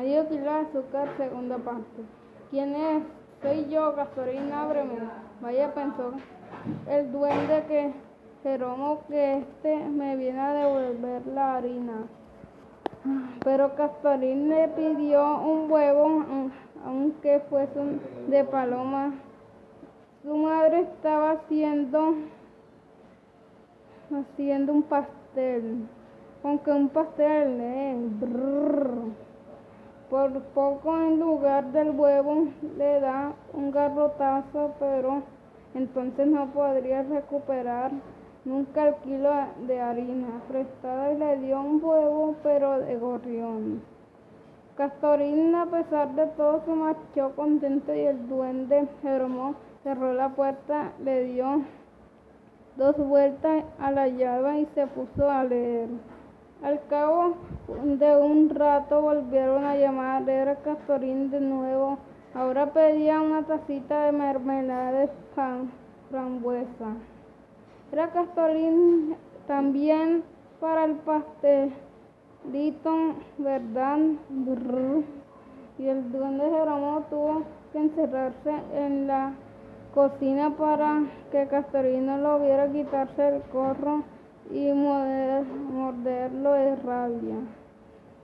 Kilo de azúcar, segunda parte. ¿Quién es? Soy yo, Castorina, ábreme. Vaya, pensó el duende que Jeromo que este me viene a devolver la harina. Pero Castorín le pidió un huevo, aunque fuese de paloma. Su madre estaba haciendo, haciendo un pastel, aunque un pastel, eh, por poco en lugar del huevo le da un garrotazo, pero entonces no podría recuperar nunca el kilo de harina prestada y le dio un huevo, pero de gorrión. Castorín, a pesar de todo, se marchó contento y el duende Jeromo cerró la puerta, le dio dos vueltas a la llave y se puso a leer. Al cabo de un rato volvieron a llamar, era Castorín de nuevo. Ahora pedía una tacita de mermelada de frambuesa. Era Castorín también para el pastelito, ¿verdad? Y el duende Jerónimo tuvo que encerrarse en la cocina para que Castorín no lo viera quitarse el corro y morderlo rabia.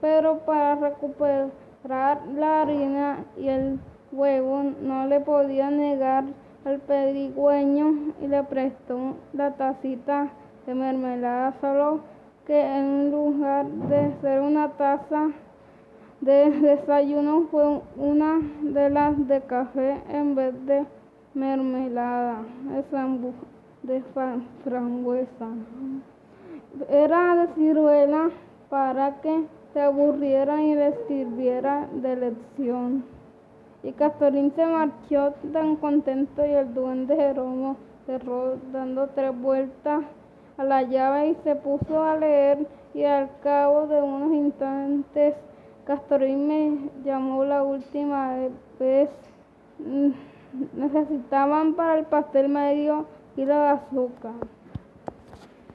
Pero para recuperar la harina y el huevo no le podía negar al pedigüeño y le prestó la tacita de mermelada, solo que en lugar de ser una taza de desayuno fue una de las de café en vez de mermelada de frambuesa. Era de ciruela para que se aburriera y le sirviera de lección. Y Castorín se marchó tan contento y el duende Jeromo cerró dando tres vueltas a la llave y se puso a leer y al cabo de unos instantes Castorín me llamó la última vez. Necesitaban para el pastel medio kilo de azúcar.